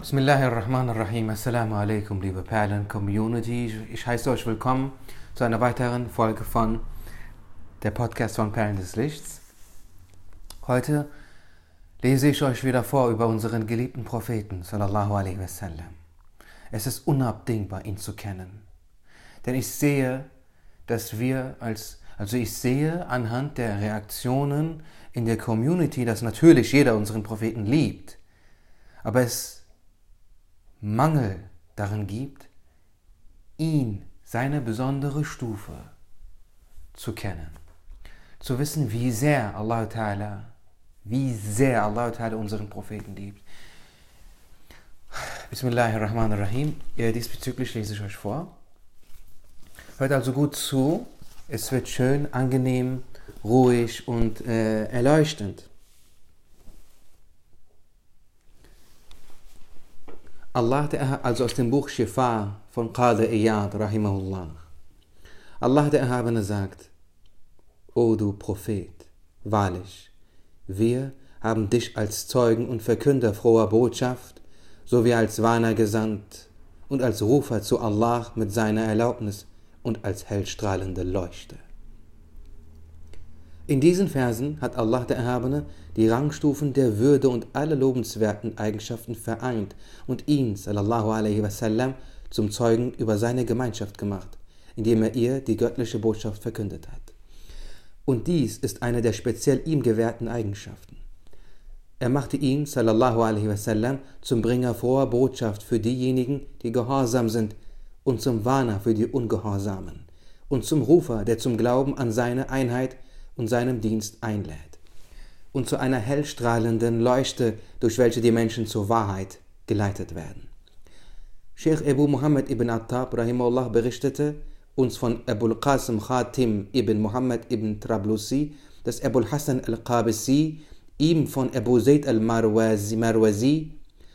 Bismillahirrahmanirrahim. Assalamu alaikum, liebe Perlen-Community. Ich heiße euch willkommen zu einer weiteren Folge von der Podcast von Perlen des Lichts. Heute lese ich euch wieder vor über unseren geliebten Propheten, sallallahu alaihi wasallam. Es ist unabdingbar, ihn zu kennen. Denn ich sehe, dass wir als, also ich sehe anhand der Reaktionen in der Community, dass natürlich jeder unseren Propheten liebt. Aber es Mangel darin gibt, ihn, seine besondere Stufe zu kennen. Zu wissen, wie sehr Allah Ta'ala, wie sehr Allah Ta'ala unseren Propheten liebt. Bismillahirrahmanirrahim. Diesbezüglich lese ich euch vor. Hört also gut zu. Es wird schön, angenehm, ruhig und äh, erleuchtend. Allah, also aus dem Buch Shifa von Qadi Iyad, rahimahullah. Allah der Erhabene sagt, O du Prophet, wahrlich, wir haben dich als Zeugen und Verkünder froher Botschaft sowie als Warner gesandt und als Rufer zu Allah mit seiner Erlaubnis und als hellstrahlende Leuchte. In diesen Versen hat Allah der Erhabene die Rangstufen der Würde und alle lobenswerten Eigenschaften vereint und ihn, sallallahu alaihi wasallam, zum Zeugen über seine Gemeinschaft gemacht, indem er ihr die göttliche Botschaft verkündet hat. Und dies ist eine der speziell ihm gewährten Eigenschaften. Er machte ihn, sallallahu alaihi wasallam, zum Bringer froher Botschaft für diejenigen, die gehorsam sind, und zum Warner für die Ungehorsamen, und zum Rufer, der zum Glauben an seine Einheit und seinem Dienst einlädt und zu einer hellstrahlenden Leuchte, durch welche die Menschen zur Wahrheit geleitet werden. Sheikh Abu Muhammad ibn Attab rahimahullah berichtete uns von Abu Qasim Khatim ibn Muhammad ibn Trablusi, dass Abu Hassan al-Qabisi ihm von Abu Zayd al-Marwazi,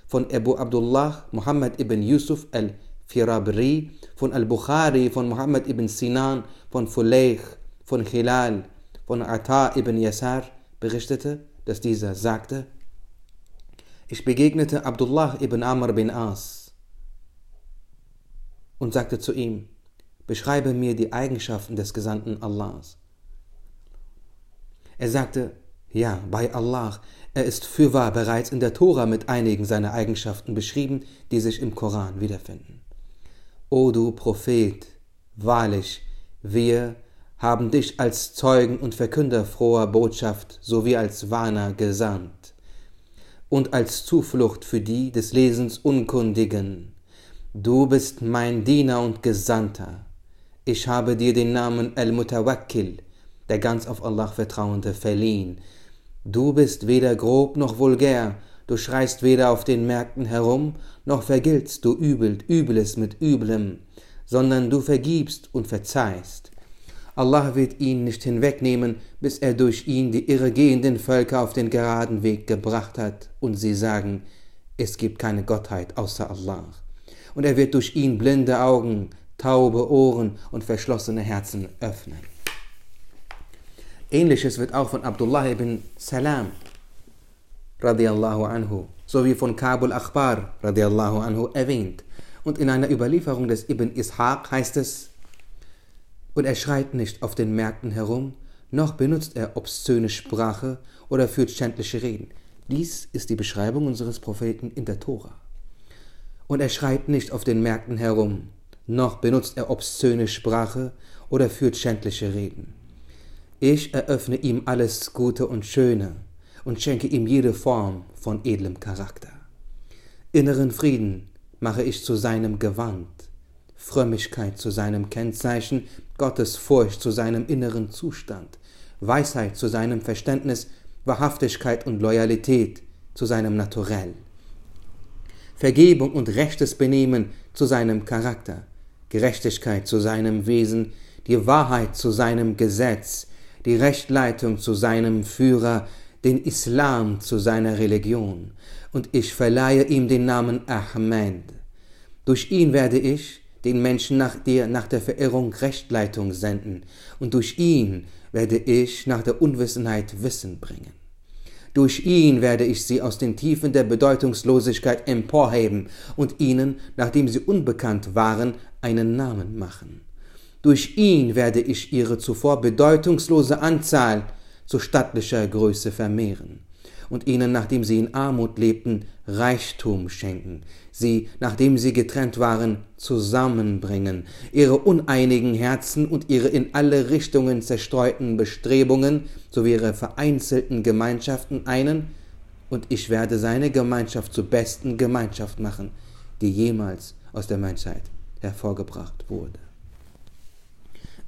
von Abu Abdullah Muhammad ibn Yusuf al-Firabri, von al-Bukhari, von Muhammad ibn Sinan, von Fulayh, von Hilal, von Ata ibn Yasar berichtete, dass dieser sagte, ich begegnete Abdullah ibn Amr bin As und sagte zu ihm, beschreibe mir die Eigenschaften des Gesandten Allahs. Er sagte, ja, bei Allah, er ist fürwahr bereits in der Tora mit einigen seiner Eigenschaften beschrieben, die sich im Koran wiederfinden. O du Prophet, wahrlich, wir haben dich als Zeugen und Verkünder froher Botschaft sowie als Warner gesandt und als Zuflucht für die des Lesens Unkundigen. Du bist mein Diener und Gesandter. Ich habe dir den Namen Al-Mutawakkil, der ganz auf Allah Vertrauende, verliehen. Du bist weder grob noch vulgär, du schreist weder auf den Märkten herum, noch vergiltst du Übel, Übles mit Üblem, sondern du vergibst und verzeihst. Allah wird ihn nicht hinwegnehmen, bis er durch ihn die irregehenden Völker auf den geraden Weg gebracht hat und sie sagen, es gibt keine Gottheit außer Allah. Und er wird durch ihn blinde Augen, taube Ohren und verschlossene Herzen öffnen. Ähnliches wird auch von Abdullah ibn Salam radiallahu anhu sowie von Kabul Akhbar radiallahu anhu erwähnt. Und in einer Überlieferung des Ibn Ishaq heißt es, und er schreit nicht auf den Märkten herum, noch benutzt er obszöne Sprache oder führt schändliche Reden. Dies ist die Beschreibung unseres Propheten in der Tora. Und er schreit nicht auf den Märkten herum, noch benutzt er obszöne Sprache oder führt schändliche Reden. Ich eröffne ihm alles Gute und Schöne und schenke ihm jede Form von edlem Charakter. Inneren Frieden mache ich zu seinem Gewand, Frömmigkeit zu seinem Kennzeichen Gottes Furcht zu seinem inneren Zustand, Weisheit zu seinem Verständnis, Wahrhaftigkeit und Loyalität zu seinem Naturell, Vergebung und rechtes Benehmen zu seinem Charakter, Gerechtigkeit zu seinem Wesen, die Wahrheit zu seinem Gesetz, die Rechtleitung zu seinem Führer, den Islam zu seiner Religion, und ich verleihe ihm den Namen Ahmed. Durch ihn werde ich, den Menschen nach dir nach der Verirrung Rechtleitung senden, und durch ihn werde ich nach der Unwissenheit Wissen bringen. Durch ihn werde ich sie aus den Tiefen der Bedeutungslosigkeit emporheben und ihnen, nachdem sie unbekannt waren, einen Namen machen. Durch ihn werde ich ihre zuvor bedeutungslose Anzahl zu stattlicher Größe vermehren und ihnen, nachdem sie in Armut lebten, Reichtum schenken, sie, nachdem sie getrennt waren, zusammenbringen, ihre uneinigen Herzen und ihre in alle Richtungen zerstreuten Bestrebungen sowie ihre vereinzelten Gemeinschaften einen, und ich werde seine Gemeinschaft zur besten Gemeinschaft machen, die jemals aus der Menschheit hervorgebracht wurde.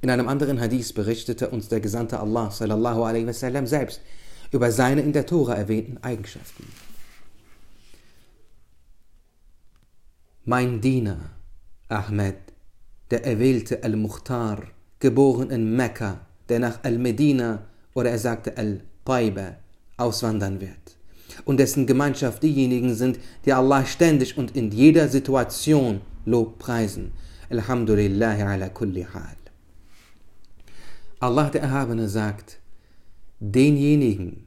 In einem anderen Hadith berichtete uns der Gesandte Allah sallallahu alaihi wasallam selbst über seine in der Tora erwähnten Eigenschaften. Mein Diener Ahmed, der erwählte Al-Mukhtar, geboren in Mekka, der nach Al-Medina oder er sagte Al-Taiba auswandern wird und dessen Gemeinschaft diejenigen sind, die Allah ständig und in jeder Situation Lob preisen. Alhamdulillah ala kulli hal. Allah der Erhabene sagt, denjenigen,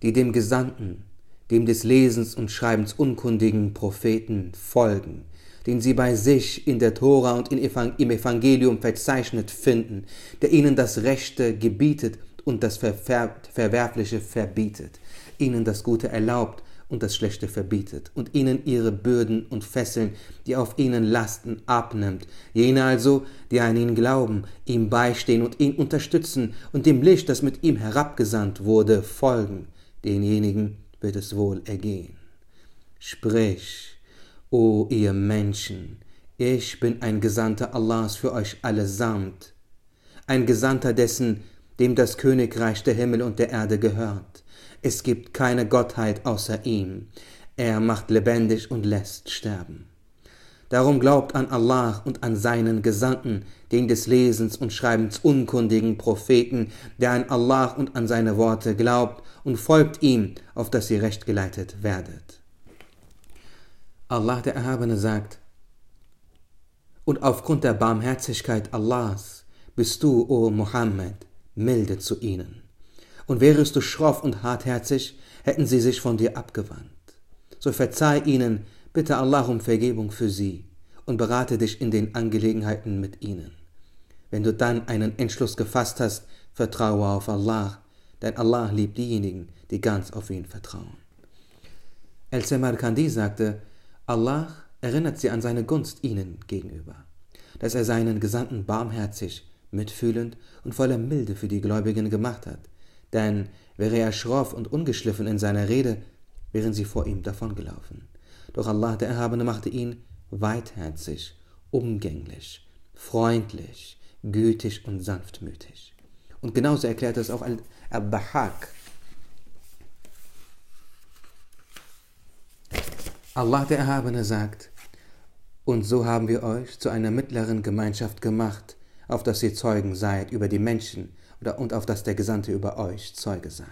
die dem Gesandten, dem des Lesens und Schreibens unkundigen Propheten folgen, den sie bei sich in der Tora und im Evangelium verzeichnet finden, der ihnen das Rechte gebietet und das Verwerfliche verbietet, ihnen das Gute erlaubt und das Schlechte verbietet und ihnen ihre Bürden und Fesseln, die auf ihnen lasten, abnimmt. Jene also, die an ihn glauben, ihm beistehen und ihn unterstützen und dem Licht, das mit ihm herabgesandt wurde, folgen, denjenigen wird es wohl ergehen. Sprich, o ihr Menschen, ich bin ein Gesandter Allahs für euch allesamt, ein Gesandter dessen, dem das Königreich der Himmel und der Erde gehört es gibt keine Gottheit außer ihm. Er macht lebendig und lässt sterben. Darum glaubt an Allah und an seinen Gesandten, den des Lesens und Schreibens unkundigen Propheten, der an Allah und an seine Worte glaubt und folgt ihm, auf dass ihr recht geleitet werdet. Allah der Erhabene sagt, und aufgrund der Barmherzigkeit Allahs bist du, o Muhammad, milde zu ihnen und wärest du schroff und hartherzig, hätten sie sich von dir abgewandt. So verzeih ihnen, bitte Allah um Vergebung für sie und berate dich in den Angelegenheiten mit ihnen. Wenn du dann einen Entschluss gefasst hast, vertraue auf Allah, denn Allah liebt diejenigen, die ganz auf ihn vertrauen. El Samarkandi sagte, Allah erinnert sie an seine Gunst ihnen gegenüber, dass er seinen Gesandten barmherzig, mitfühlend und voller Milde für die Gläubigen gemacht hat, denn wäre er schroff und ungeschliffen in seiner Rede, wären sie vor ihm davongelaufen. Doch Allah der Erhabene machte ihn weitherzig, umgänglich, freundlich, gütig und sanftmütig. Und genauso erklärt es auch Al-Bahak. Allah der Erhabene sagt, und so haben wir euch zu einer mittleren Gemeinschaft gemacht, auf dass ihr Zeugen seid über die Menschen, und auf dass der Gesandte über euch Zeuge sei.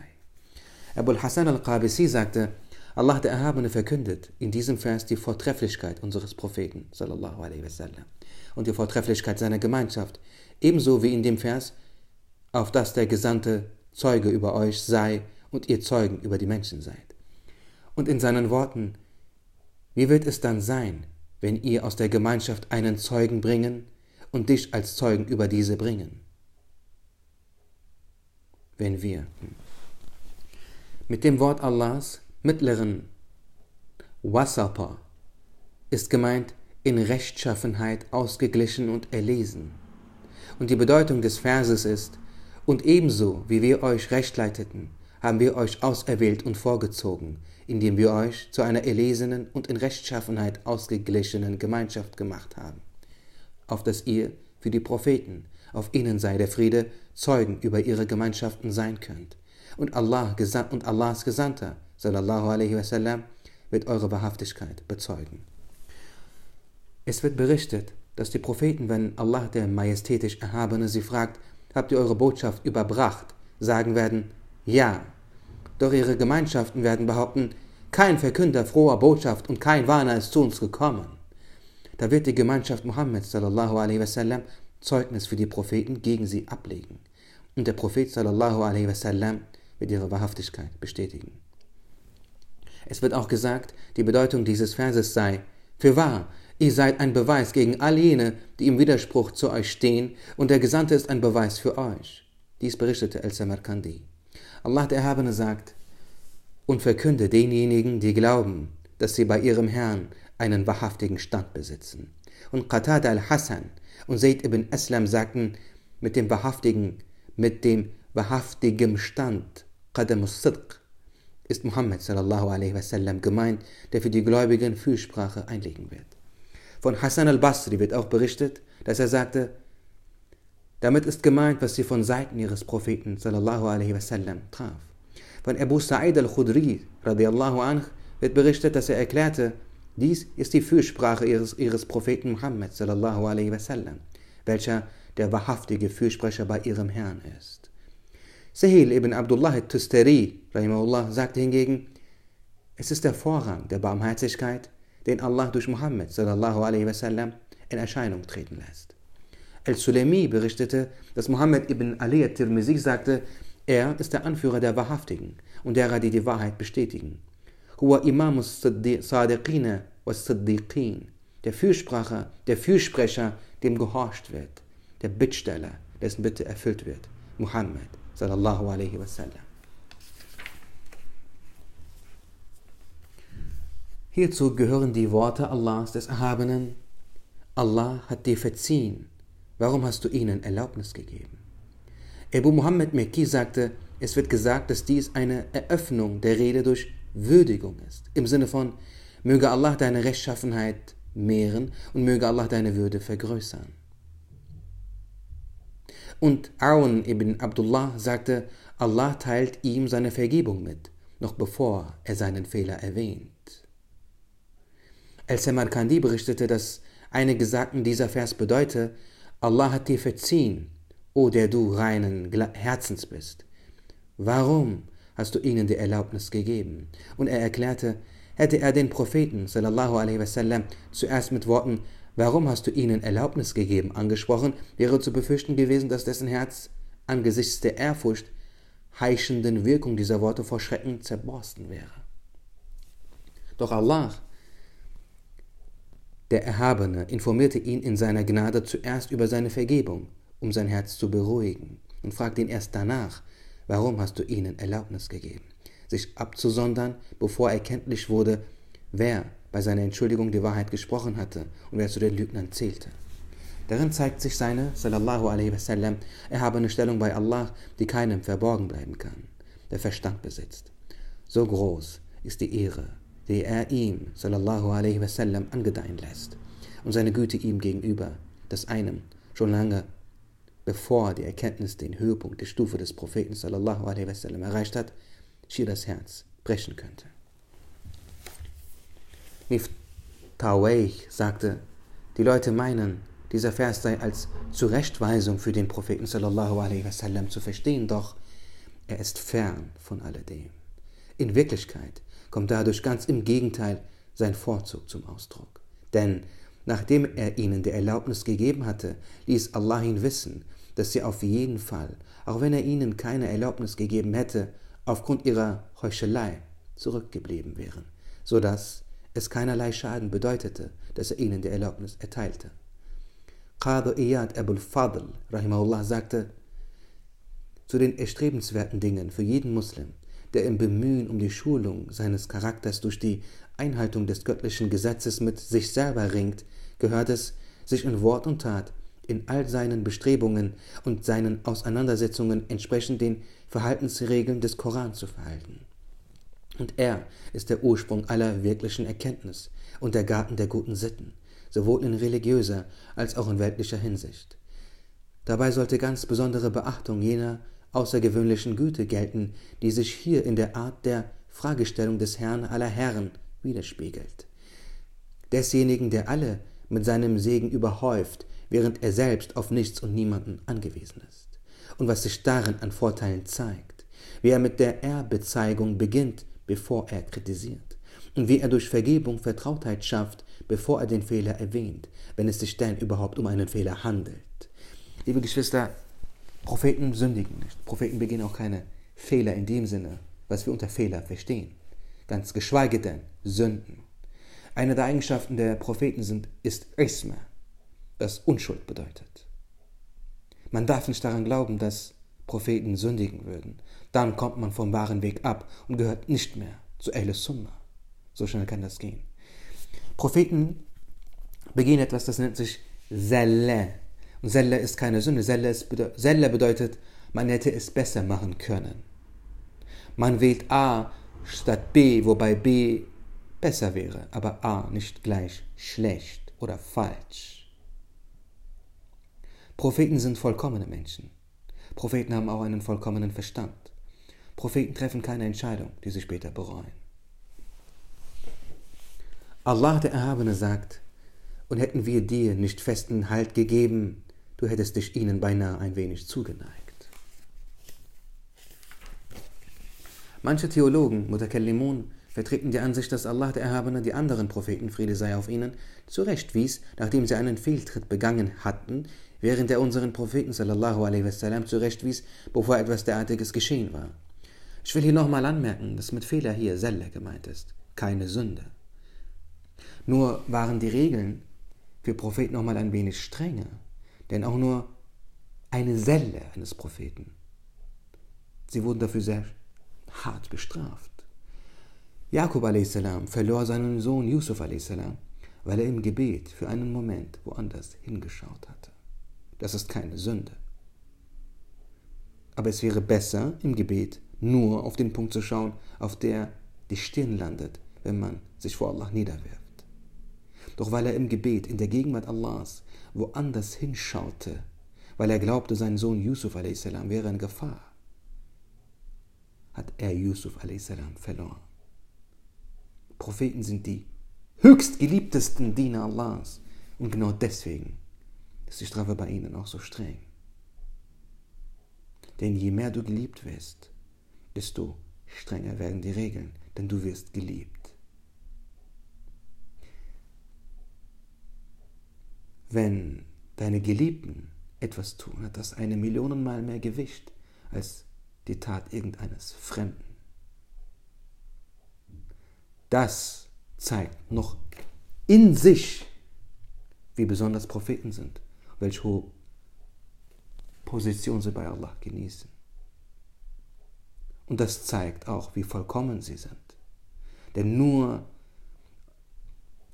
Abul Hassan al-Qabisi sagte, Allah der Erhabene verkündet in diesem Vers die Vortrefflichkeit unseres Propheten wasallam und die Vortrefflichkeit seiner Gemeinschaft, ebenso wie in dem Vers, auf dass der Gesandte Zeuge über euch sei und ihr Zeugen über die Menschen seid. Und in seinen Worten, wie wird es dann sein, wenn ihr aus der Gemeinschaft einen Zeugen bringen und dich als Zeugen über diese bringen? wenn wir mit dem Wort Allahs mittleren Wasapa ist gemeint in Rechtschaffenheit ausgeglichen und erlesen. Und die Bedeutung des Verses ist, und ebenso wie wir euch recht leiteten, haben wir euch auserwählt und vorgezogen, indem wir euch zu einer erlesenen und in Rechtschaffenheit ausgeglichenen Gemeinschaft gemacht haben, auf dass ihr für die Propheten, auf ihnen sei der Friede, Zeugen über ihre Gemeinschaften sein könnt. Und Allah und Allahs Gesandter, sallallahu alaihi wasallam, wird eure Wahrhaftigkeit bezeugen. Es wird berichtet, dass die Propheten, wenn Allah der majestätisch Erhabene sie fragt, habt ihr eure Botschaft überbracht, sagen werden, ja. Doch ihre Gemeinschaften werden behaupten, kein Verkünder froher Botschaft und kein Warner ist zu uns gekommen. Da wird die Gemeinschaft Muhammed sallallahu alaihi wasallam Zeugnis für die Propheten gegen sie ablegen. Und der Prophet sallallahu alaihi wasallam wird ihre Wahrhaftigkeit bestätigen. Es wird auch gesagt, die Bedeutung dieses Verses sei, für wahr, ihr seid ein Beweis gegen all jene, die im Widerspruch zu euch stehen, und der Gesandte ist ein Beweis für euch. Dies berichtete El-Samarkandi. Allah der Erhabene sagt, und verkünde denjenigen, die glauben, dass sie bei ihrem Herrn einen wahrhaftigen Stand besitzen. Und Qatada al-Hassan und Zayd ibn Aslam sagten, mit dem wahrhaftigen, mit dem wahrhaftigen Stand, Qadam al-Sidq, ist Muhammad sallallahu alaihi wasallam gemeint, der für die Gläubigen Fürsprache einlegen wird. Von Hassan al-Basri wird auch berichtet, dass er sagte, damit ist gemeint, was sie von Seiten ihres Propheten sallallahu alaihi wasallam traf. Von Abu Sa'id al-Khudri radiallahu anh wird berichtet, dass er erklärte, dies ist die Fürsprache ihres, ihres Propheten Muhammad sallallahu alaihi wasallam, welcher der wahrhaftige Fürsprecher bei ihrem Herrn ist. Sahil ibn Abdullah al-Tustari sagte hingegen, es ist der Vorrang der Barmherzigkeit, den Allah durch Muhammad sallallahu alaihi wasallam in Erscheinung treten lässt. Al-Sulaimi berichtete, dass Muhammad ibn Ali al-Tirmizi sagte, er ist der Anführer der Wahrhaftigen und derer, die die Wahrheit bestätigen. Huwa Imam Sadiqina was Siddiqin, der Fürspracher, der Fürsprecher, dem gehorcht wird, der Bittsteller, dessen Bitte erfüllt wird. Muhammad sallallahu alaihi wasallam. Hierzu gehören die Worte Allahs des Erhabenen. Allah hat dir verziehen. Warum hast du ihnen Erlaubnis gegeben? Ebu Muhammad Mekki sagte, es wird gesagt, dass dies eine Eröffnung der Rede durch Würdigung ist. Im Sinne von, möge Allah deine Rechtschaffenheit mehren und möge Allah deine Würde vergrößern. Und Aun ibn Abdullah sagte, Allah teilt ihm seine Vergebung mit, noch bevor er seinen Fehler erwähnt. El-Samarkandi berichtete, dass einige sagten, dieser Vers bedeute, Allah hat dir verziehen o der du reinen Herzens bist, warum hast du ihnen die Erlaubnis gegeben? Und er erklärte, hätte er den Propheten sallallahu alaihi wasallam zuerst mit Worten Warum hast du ihnen Erlaubnis gegeben? angesprochen, wäre zu befürchten gewesen, dass dessen Herz angesichts der Ehrfurcht heischenden Wirkung dieser Worte vor Schrecken zerborsten wäre. Doch Allah, der Erhabene, informierte ihn in seiner Gnade zuerst über seine Vergebung um sein Herz zu beruhigen, und fragte ihn erst danach, warum hast du ihnen Erlaubnis gegeben, sich abzusondern, bevor erkenntlich wurde, wer bei seiner Entschuldigung die Wahrheit gesprochen hatte und wer zu den Lügnern zählte. Darin zeigt sich seine, sallallahu alaihi wasallam, erhabene Stellung bei Allah, die keinem verborgen bleiben kann, der Verstand besitzt. So groß ist die Ehre, die er ihm, sallallahu alaihi wasallam, angedeihen lässt und seine Güte ihm gegenüber, dass einem schon lange bevor die Erkenntnis den Höhepunkt der Stufe des Propheten sallallahu alaihi wasallam erreicht hat, schier das Herz brechen könnte. Miftawayh sagte, die Leute meinen, dieser Vers sei als Zurechtweisung für den Propheten sallallahu alaihi wasallam zu verstehen, doch er ist fern von alledem. In Wirklichkeit kommt dadurch ganz im Gegenteil sein Vorzug zum Ausdruck. Denn Nachdem er ihnen die Erlaubnis gegeben hatte, ließ Allah ihn wissen, dass sie auf jeden Fall, auch wenn er ihnen keine Erlaubnis gegeben hätte, aufgrund ihrer Heuchelei zurückgeblieben wären, so dass es keinerlei Schaden bedeutete, dass er ihnen die Erlaubnis erteilte. Qadr Iyad Abul Fadl rahimahullah sagte, zu den erstrebenswerten Dingen für jeden Muslim, der im Bemühen um die Schulung seines Charakters durch die Einhaltung des göttlichen Gesetzes mit sich selber ringt, gehört es, sich in Wort und Tat, in all seinen Bestrebungen und seinen Auseinandersetzungen entsprechend den Verhaltensregeln des Koran zu verhalten. Und er ist der Ursprung aller wirklichen Erkenntnis und der Garten der guten Sitten, sowohl in religiöser als auch in weltlicher Hinsicht. Dabei sollte ganz besondere Beachtung jener außergewöhnlichen Güte gelten, die sich hier in der Art der Fragestellung des Herrn aller Herren widerspiegelt. Desjenigen, der alle mit seinem Segen überhäuft, während er selbst auf nichts und niemanden angewiesen ist. Und was sich darin an Vorteilen zeigt, wie er mit der Erbezeigung beginnt, bevor er kritisiert, und wie er durch Vergebung Vertrautheit schafft, bevor er den Fehler erwähnt, wenn es sich denn überhaupt um einen Fehler handelt. Liebe Geschwister, Propheten sündigen nicht. Propheten begehen auch keine Fehler in dem Sinne, was wir unter Fehler verstehen. ganz geschweige denn Sünden. Eine der Eigenschaften der Propheten sind, ist Isma, das Unschuld bedeutet. Man darf nicht daran glauben, dass Propheten sündigen würden. Dann kommt man vom wahren Weg ab und gehört nicht mehr zu Ahle Sunnah. So schnell kann das gehen. Propheten begehen etwas, das nennt sich Zelle. Und Zelle ist keine Sünde. Zelle, ist, Zelle bedeutet, man hätte es besser machen können. Man wählt A statt B, wobei B besser wäre, aber A nicht gleich schlecht oder falsch. Propheten sind vollkommene Menschen. Propheten haben auch einen vollkommenen Verstand. Propheten treffen keine Entscheidung, die sie später bereuen. Allah der Erhabene sagt, und hätten wir dir nicht festen Halt gegeben, du hättest dich ihnen beinahe ein wenig zugeneigt. Manche Theologen, Mutakallimun, vertreten die Ansicht, dass Allah der Erhabene die anderen Propheten, Friede sei auf ihnen, zurechtwies, nachdem sie einen Fehltritt begangen hatten, während er unseren Propheten sallallahu alaihi wasallam zurechtwies, bevor etwas derartiges geschehen war. Ich will hier nochmal anmerken, dass mit Fehler hier Selle gemeint ist, keine Sünde. Nur waren die Regeln für Propheten nochmal ein wenig strenger, denn auch nur eine Selle eines Propheten. Sie wurden dafür sehr hart bestraft. Jakob a.s. verlor seinen Sohn Yusuf a.s., weil er im Gebet für einen Moment woanders hingeschaut hatte. Das ist keine Sünde. Aber es wäre besser, im Gebet nur auf den Punkt zu schauen, auf der die Stirn landet, wenn man sich vor Allah niederwirft. Doch weil er im Gebet in der Gegenwart Allahs woanders hinschaute, weil er glaubte, sein Sohn Yusuf a.s. wäre in Gefahr, hat er Yusuf a.s. verloren. Propheten sind die höchst geliebtesten Diener Allahs und genau deswegen ist die Strafe bei ihnen auch so streng. Denn je mehr du geliebt wirst, desto strenger werden die Regeln, denn du wirst geliebt. Wenn deine Geliebten etwas tun, hat das eine Millionenmal mehr Gewicht als die Tat irgendeines Fremden. Das zeigt noch in sich, wie besonders Propheten sind, welche hohe Position sie bei Allah genießen. Und das zeigt auch, wie vollkommen sie sind. Denn nur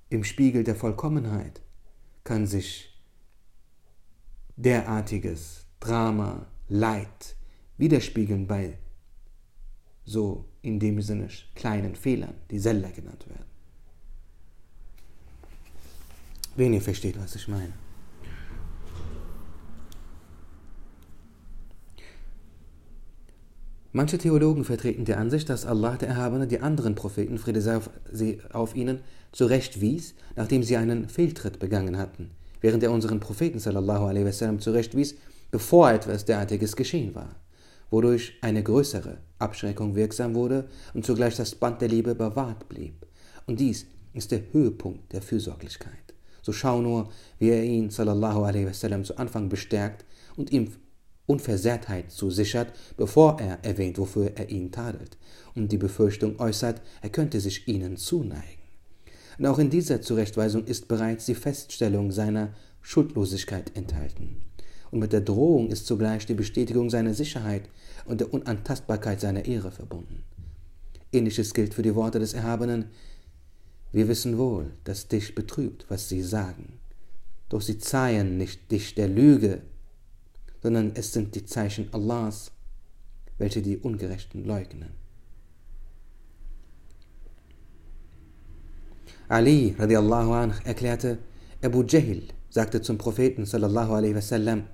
im Spiegel der Vollkommenheit kann sich derartiges Drama, Leid widerspiegeln bei so in dem Sinne kleinen Fehlern, die Seller genannt werden. Wenn ihr versteht, was ich meine. Manche Theologen vertreten die Ansicht, dass Allah der Erhabene die anderen Propheten, Friede sei auf, sie, auf ihnen, zurechtwies, nachdem sie einen Fehltritt begangen hatten, während er unseren Propheten sallallahu alaihi wasallam zurechtwies, bevor etwas derartiges geschehen war, wodurch eine größere Abschreckung wirksam wurde und zugleich das Band der Liebe bewahrt blieb. Und dies ist der Höhepunkt der Fürsorglichkeit. So schau nur, wie er ihn sallallahu alaihi wasallam zu Anfang bestärkt und ihm Unversehrtheit zusichert, bevor er erwähnt, wofür er ihn tadelt, und die Befürchtung äußert, er könnte sich ihnen zuneigen. Und auch in dieser Zurechtweisung ist bereits die Feststellung seiner Schuldlosigkeit enthalten. Und mit der Drohung ist zugleich die Bestätigung seiner Sicherheit und der Unantastbarkeit seiner Ehre verbunden. Ähnliches gilt für die Worte des Erhabenen. Wir wissen wohl, dass dich betrübt, was sie sagen. Doch sie zeihen nicht dich der Lüge, sondern es sind die Zeichen Allahs, welche die Ungerechten leugnen. Ali radiallahu anh erklärte, Abu Jahl sagte zum Propheten sallallahu alaihi wasallam,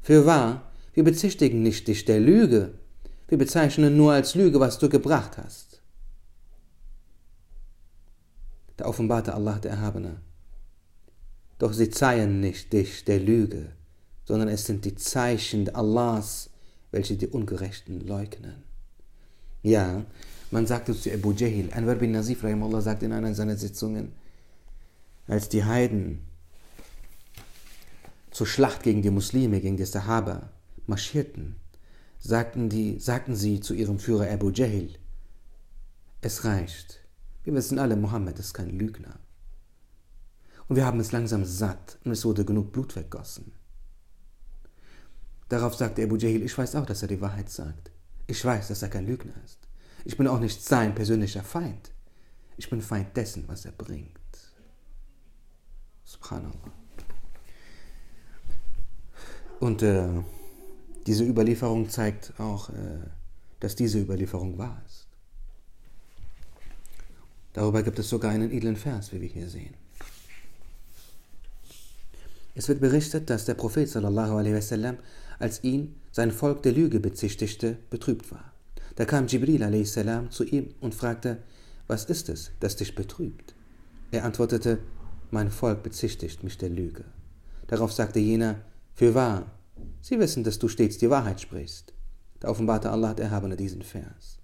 für wahr, wir bezichtigen nicht dich der Lüge, wir bezeichnen nur als Lüge, was du gebracht hast. Da offenbarte Allah der Erhabene, doch sie zeihen nicht dich der Lüge, sondern es sind die Zeichen Allahs, welche die Ungerechten leugnen. Ja, man sagte zu Abu Jahl, Anwar bin Nazif Allah sagt in einer seiner Sitzungen, als die Heiden zur Schlacht gegen die Muslime, gegen die Sahaba marschierten, sagten, die, sagten sie zu ihrem Führer Abu Jahl, es reicht, Wir wissen alle, Mohammed ist kein Lügner. Und wir haben es langsam satt und es wurde genug Blut vergossen. Darauf sagte Abu Jahil, ich weiß auch, dass er die Wahrheit sagt. Ich weiß, dass er kein Lügner ist. Ich bin auch nicht sein persönlicher Feind. Ich bin Feind dessen, was er bringt. Subhanallah. Und äh, diese Überlieferung zeigt auch, äh, dass diese Überlieferung wahr ist. Darüber gibt es sogar einen edlen Vers, wie wir hier sehen. Es wird berichtet, dass der Prophet sallallahu alaihi wasallam, als ihn sein Volk der Lüge bezichtigte, betrübt war. Da kam Jibril a.s. zu ihm und fragte, was ist es, das dich betrübt? Er antwortete, mein Volk bezichtigt mich der Lüge. Darauf sagte jener, für wahr, sie wissen, dass du stets die Wahrheit sprichst. Da offenbarte Allah der Erhabene diesen Vers.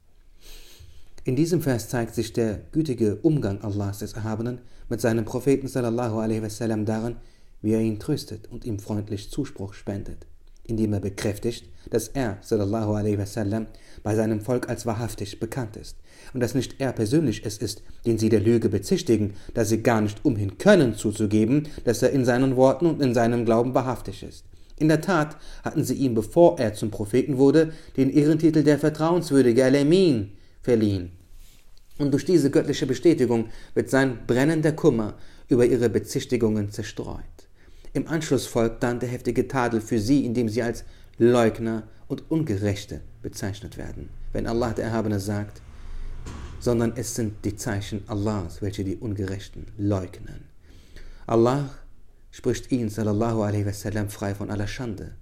In diesem Vers zeigt sich der gütige Umgang Allahs des Erhabenen mit seinem Propheten sallallahu alaihi wasallam darin, wie er ihn tröstet und ihm freundlich Zuspruch spendet indem er bekräftigt, dass er, sallallahu alaihi wasallam, bei seinem Volk als wahrhaftig bekannt ist und dass nicht er persönlich es ist, den sie der Lüge bezichtigen, da sie gar nicht umhin können zuzugeben, dass er in seinen Worten und in seinem Glauben wahrhaftig ist. In der Tat hatten sie ihm, bevor er zum Propheten wurde, den Ehrentitel der vertrauenswürdige Al-Amin verliehen. Und durch diese göttliche Bestätigung wird sein brennender Kummer über ihre Bezichtigungen zerstreut. Im Anschluss folgt dann der heftige Tadel für sie, indem sie als Leugner und Ungerechte bezeichnet werden. Wenn Allah der Erhabene sagt, sondern es sind die Zeichen Allahs, welche die Ungerechten leugnen. Allah spricht ihn, sallallahu alaihi wasallam, frei von aller Schande.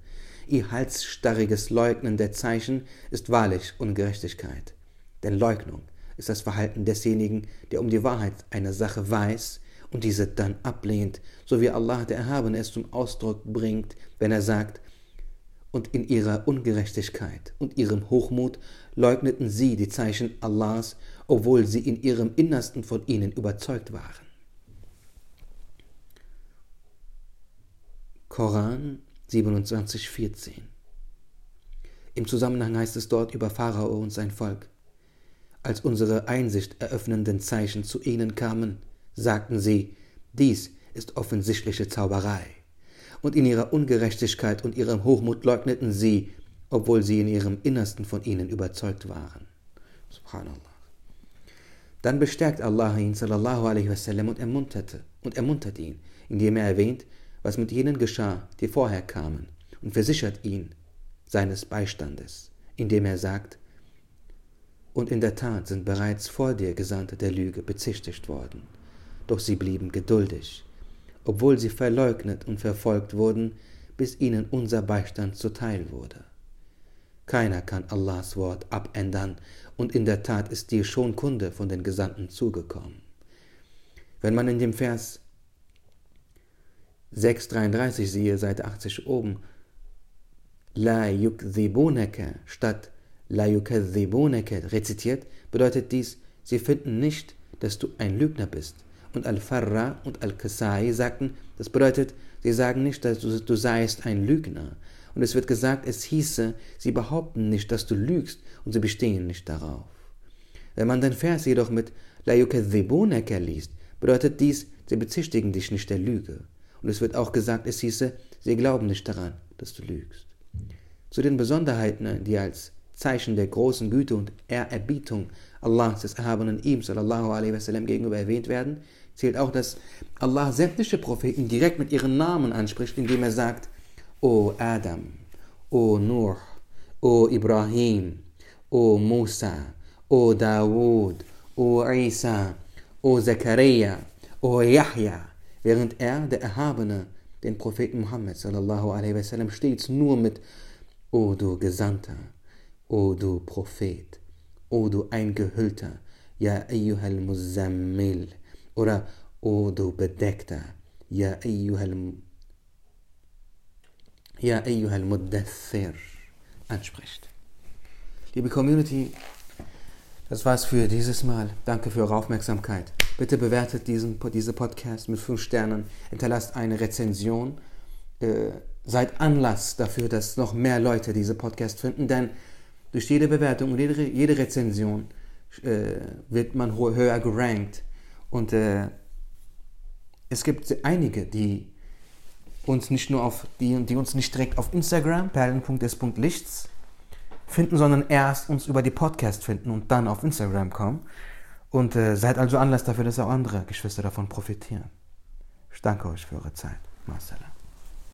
Ihr halsstarriges Leugnen der Zeichen ist wahrlich Ungerechtigkeit. Denn Leugnung ist das Verhalten desjenigen, der um die Wahrheit einer Sache weiß und diese dann ablehnt, so wie Allah der Erhabene es zum Ausdruck bringt, wenn er sagt, und in ihrer Ungerechtigkeit und ihrem Hochmut leugneten sie die Zeichen Allahs, obwohl sie in ihrem Innersten von ihnen überzeugt waren. Koran 27,14 Im Zusammenhang heißt es dort über Pharao und sein Volk. Als unsere Einsicht eröffnenden Zeichen zu ihnen kamen, sagten sie, dies ist offensichtliche Zauberei. Und in ihrer Ungerechtigkeit und ihrem Hochmut leugneten sie, obwohl sie in ihrem Innersten von ihnen überzeugt waren. Subhanallah. Dann bestärkt Allah ihn sallallahu alaihi wasallam und ermunterte und ermuntert ihn, indem er erwähnt, was mit jenen geschah, die vorher kamen, und versichert ihn seines Beistandes, indem er sagt, und in der Tat sind bereits vor dir Gesandte der Lüge bezichtigt worden doch sie blieben geduldig, obwohl sie verleugnet und verfolgt wurden, bis ihnen unser Beistand zuteil wurde. Keiner kann Allahs Wort abändern, und in der Tat ist dir schon Kunde von den Gesandten zugekommen. Wenn man in dem Vers 6,33 siehe, Seite 80 oben, La yukdhibunaka statt La yukadhibunaka rezitiert, bedeutet dies, sie finden nicht, dass du ein Lügner bist, und Al-Farra und Al-Kasai sagten, das bedeutet, sie sagen nicht, dass du, du seist ein Lügner. Und es wird gesagt, es hieße, sie behaupten nicht, dass du lügst und sie bestehen nicht darauf. Wenn man den Vers jedoch mit La yukadhibunaka liest, bedeutet dies, sie bezichtigen dich nicht der Lüge. Und es wird auch gesagt, es hieße, sie glauben nicht daran, dass du lügst. Zu den Besonderheiten, die als Zeichen der großen Güte und Ehrerbietung Allahs des Erhabenen ihm sallallahu alaihi wasallam gegenüber erwähnt werden, zählt auch, dass Allah sämtliche Propheten direkt mit ihren Namen anspricht, indem er sagt, O Adam, O Nuh, O Ibrahim, O Musa, O Dawud, O Isa, O Zakaria, O Yahya, während er, der Erhabene, den Propheten Muhammad sallallahu alaihi wasallam stets nur mit O du Gesandter, O du Prophet, O du Eingehüllter, Ja ayyuhal Muzammil, oder O du Bedeckter, Ja ayyuhal, ja ayyuhal Muddathir anspricht. Liebe Community, das war's für dieses Mal. Danke für eure Aufmerksamkeit. Bitte bewertet diesen, diese Podcast mit 5 Sternen, hinterlasst eine Rezension, äh, seid Anlass dafür, dass noch mehr Leute diese Podcast finden, denn durch jede Bewertung und jede, jede Rezension äh, wird man höher gerankt. Und äh, es gibt einige, die uns nicht nur auf, die, die uns nicht direkt auf Instagram, perlen.des.lichts finden, sondern erst uns über die Podcast finden und dann auf Instagram kommen. Und äh, seid also Anlass dafür, dass auch andere Geschwister davon profitieren. Ich danke euch für eure Zeit. Marcella.